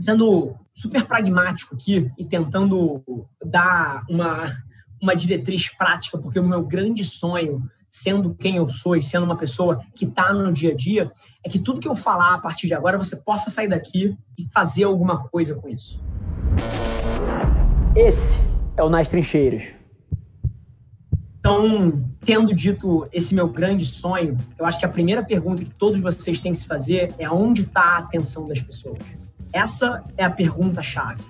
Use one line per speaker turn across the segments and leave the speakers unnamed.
sendo super pragmático aqui e tentando dar uma, uma diretriz prática, porque o meu grande sonho, sendo quem eu sou e sendo uma pessoa que está no dia a dia, é que tudo que eu falar a partir de agora você possa sair daqui e fazer alguma coisa com isso. Esse é o Nas Trincheiras. Então, tendo dito esse meu grande sonho, eu acho que a primeira pergunta que todos vocês têm que se fazer é onde está a atenção das pessoas. Essa é a pergunta-chave.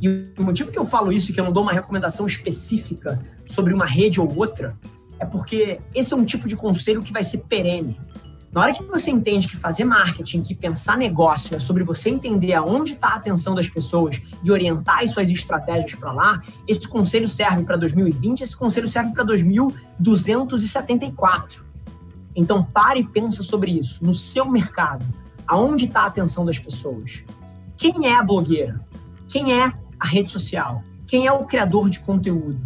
E o motivo que eu falo isso, que eu não dou uma recomendação específica sobre uma rede ou outra, é porque esse é um tipo de conselho que vai ser perene. Na hora que você entende que fazer marketing, que pensar negócio é sobre você entender aonde está a atenção das pessoas e orientar as suas estratégias para lá, esse conselho serve para 2020, esse conselho serve para 2274. Então pare e pensa sobre isso, no seu mercado, aonde está a atenção das pessoas. Quem é a blogueira? Quem é a rede social? Quem é o criador de conteúdo?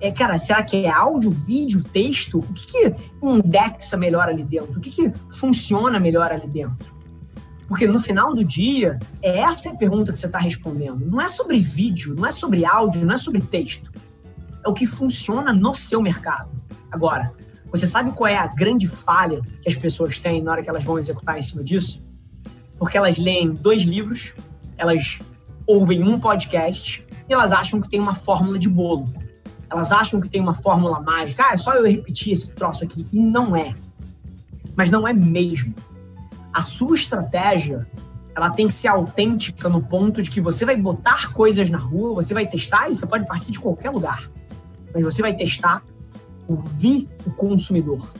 É, cara, será que é áudio, vídeo, texto? O que, que indexa melhor ali dentro? O que, que funciona melhor ali dentro? Porque no final do dia, é essa a pergunta que você está respondendo. Não é sobre vídeo, não é sobre áudio, não é sobre texto. É o que funciona no seu mercado. Agora, você sabe qual é a grande falha que as pessoas têm na hora que elas vão executar em cima disso? Porque elas leem dois livros, elas ouvem um podcast e elas acham que tem uma fórmula de bolo. Elas acham que tem uma fórmula mágica. Ah, é só eu repetir esse troço aqui. E não é. Mas não é mesmo. A sua estratégia, ela tem que ser autêntica no ponto de que você vai botar coisas na rua, você vai testar e você pode partir de qualquer lugar. Mas você vai testar, ouvir o consumidor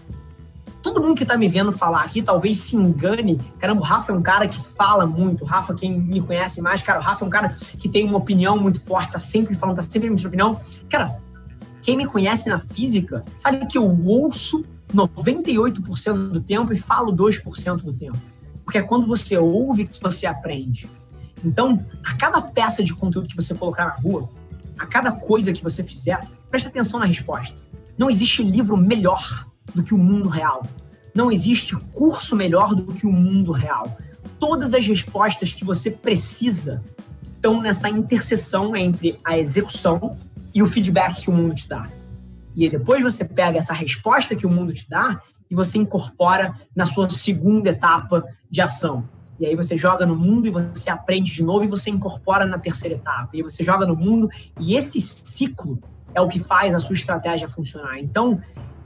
todo mundo que tá me vendo falar aqui talvez se engane. Caramba, o Rafa é um cara que fala muito. O Rafa, quem me conhece mais, cara, o Rafa é um cara que tem uma opinião muito forte, tá sempre falando, tá sempre emitindo opinião. Cara, quem me conhece na física sabe que eu ouço 98% do tempo e falo 2% do tempo. Porque é quando você ouve que você aprende. Então, a cada peça de conteúdo que você colocar na rua, a cada coisa que você fizer, preste atenção na resposta. Não existe livro melhor do que o mundo real. Não existe curso melhor do que o mundo real. Todas as respostas que você precisa estão nessa interseção entre a execução e o feedback que o mundo te dá. E depois você pega essa resposta que o mundo te dá e você incorpora na sua segunda etapa de ação. E aí você joga no mundo e você aprende de novo e você incorpora na terceira etapa. E você joga no mundo e esse ciclo é o que faz a sua estratégia funcionar. Então,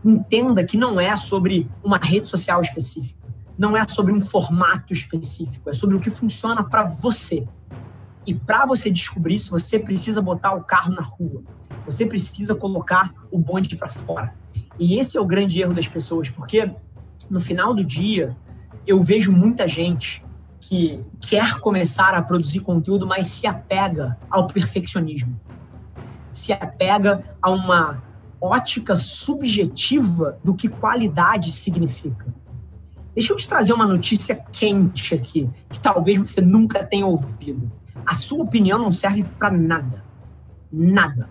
entenda que não é sobre uma rede social específica, não é sobre um formato específico, é sobre o que funciona para você. E para você descobrir isso, você precisa botar o carro na rua. Você precisa colocar o bonde para fora. E esse é o grande erro das pessoas, porque no final do dia eu vejo muita gente que quer começar a produzir conteúdo, mas se apega ao perfeccionismo. Se apega a uma ótica subjetiva do que qualidade significa. Deixa eu te trazer uma notícia quente aqui, que talvez você nunca tenha ouvido. A sua opinião não serve para nada. Nada.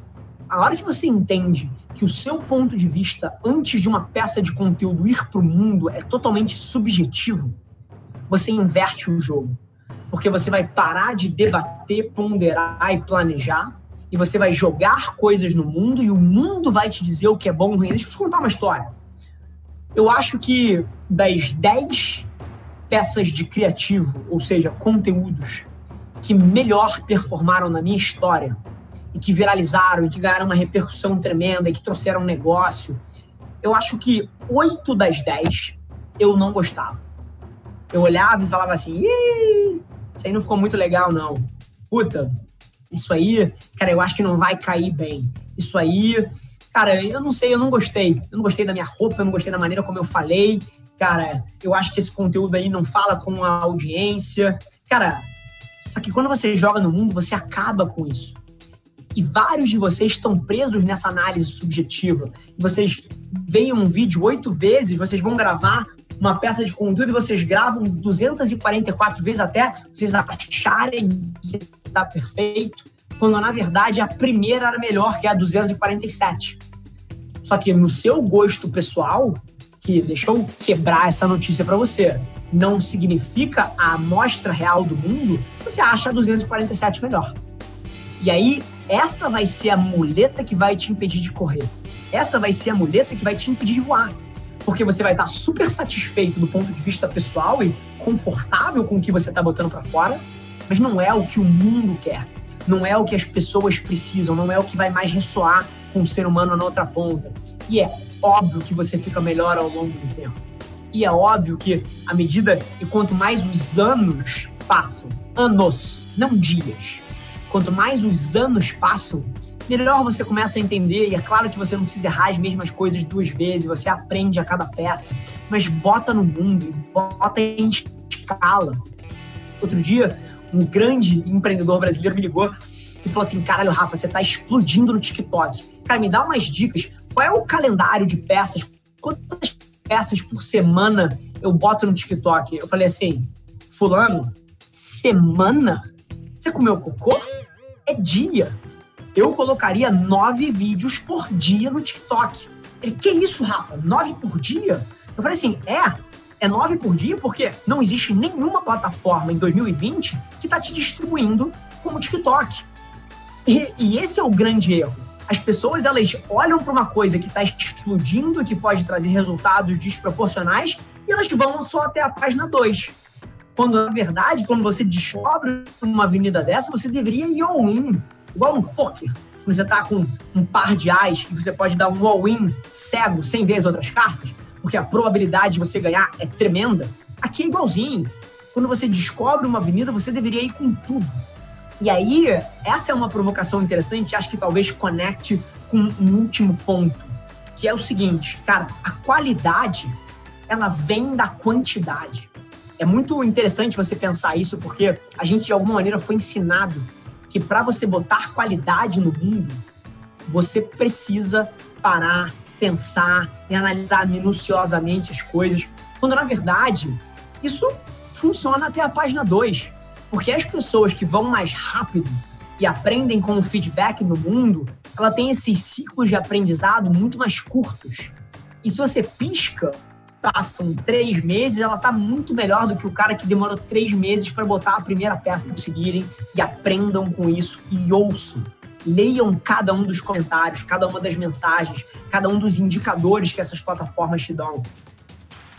A hora que você entende que o seu ponto de vista antes de uma peça de conteúdo ir para o mundo é totalmente subjetivo, você inverte o jogo. Porque você vai parar de debater, ponderar e planejar e você vai jogar coisas no mundo e o mundo vai te dizer o que é bom ou ruim. Deixa eu te contar uma história. Eu acho que das 10 peças de criativo, ou seja, conteúdos, que melhor performaram na minha história e que viralizaram e que ganharam uma repercussão tremenda e que trouxeram um negócio, eu acho que 8 das 10 eu não gostava. Eu olhava e falava assim, isso aí não ficou muito legal, não. Puta, isso aí, cara, eu acho que não vai cair bem. Isso aí, cara, eu não sei, eu não gostei. Eu não gostei da minha roupa, eu não gostei da maneira como eu falei. Cara, eu acho que esse conteúdo aí não fala com a audiência. Cara, só que quando você joga no mundo, você acaba com isso. E vários de vocês estão presos nessa análise subjetiva. Vocês veem um vídeo oito vezes, vocês vão gravar uma peça de conteúdo e vocês gravam 244 vezes até vocês acharem que está perfeito, quando na verdade a primeira era melhor que a 247. Só que no seu gosto pessoal, que deixa eu quebrar essa notícia para você, não significa a amostra real do mundo, você acha a 247 melhor. E aí, essa vai ser a muleta que vai te impedir de correr. Essa vai ser a muleta que vai te impedir de voar. Porque você vai estar super satisfeito do ponto de vista pessoal e confortável com o que você está botando para fora, mas não é o que o mundo quer. Não é o que as pessoas precisam, não é o que vai mais ressoar com o ser humano na outra ponta. E é óbvio que você fica melhor ao longo do tempo. E é óbvio que, à medida e quanto mais os anos passam, anos, não dias, quanto mais os anos passam, melhor você começa a entender. E é claro que você não precisa errar as mesmas coisas duas vezes, você aprende a cada peça, mas bota no mundo, bota em escala. Outro dia, um grande empreendedor brasileiro me ligou e falou assim: caralho, Rafa, você tá explodindo no TikTok. Cara, me dá umas dicas. Qual é o calendário de peças? Quantas peças por semana eu boto no TikTok? Eu falei assim: Fulano, semana? Você comeu cocô? É dia. Eu colocaria nove vídeos por dia no TikTok. Ele, que isso, Rafa? Nove por dia? Eu falei assim: é, é nove por dia porque não existe nenhuma plataforma em 2020 que está te distribuindo como o TikTok. E, e, esse é o grande erro. As pessoas elas olham para uma coisa que está explodindo, que pode trazer resultados desproporcionais, e elas vão só até a página 2. Quando, na verdade, quando você descobre uma avenida dessa, você deveria ir all-in, igual no poker. Quando você está com um par de ais e você pode dar um all-in cego sem ver as outras cartas, porque a probabilidade de você ganhar é tremenda. Aqui é igualzinho. Quando você descobre uma avenida, você deveria ir com tudo. E aí, essa é uma provocação interessante, acho que talvez conecte com um último ponto, que é o seguinte, cara, a qualidade, ela vem da quantidade. É muito interessante você pensar isso, porque a gente, de alguma maneira, foi ensinado que para você botar qualidade no mundo, você precisa parar, pensar e analisar minuciosamente as coisas, quando na verdade isso funciona até a página 2. Porque as pessoas que vão mais rápido e aprendem com o feedback no mundo, ela tem esses ciclos de aprendizado muito mais curtos. E se você pisca, passam três meses, ela está muito melhor do que o cara que demorou três meses para botar a primeira peça conseguirem e aprendam com isso e ouçam. Leiam cada um dos comentários, cada uma das mensagens, cada um dos indicadores que essas plataformas te dão.